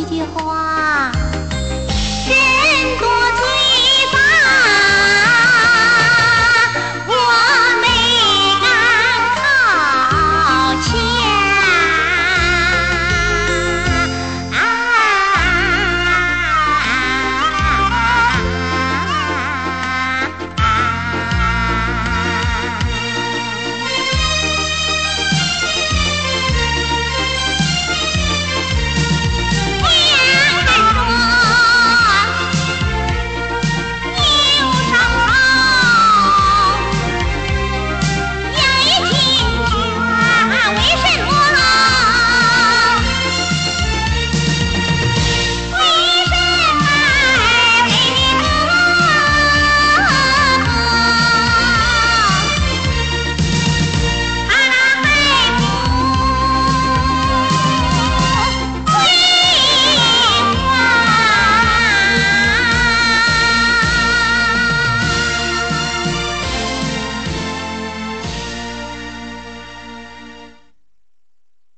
一句话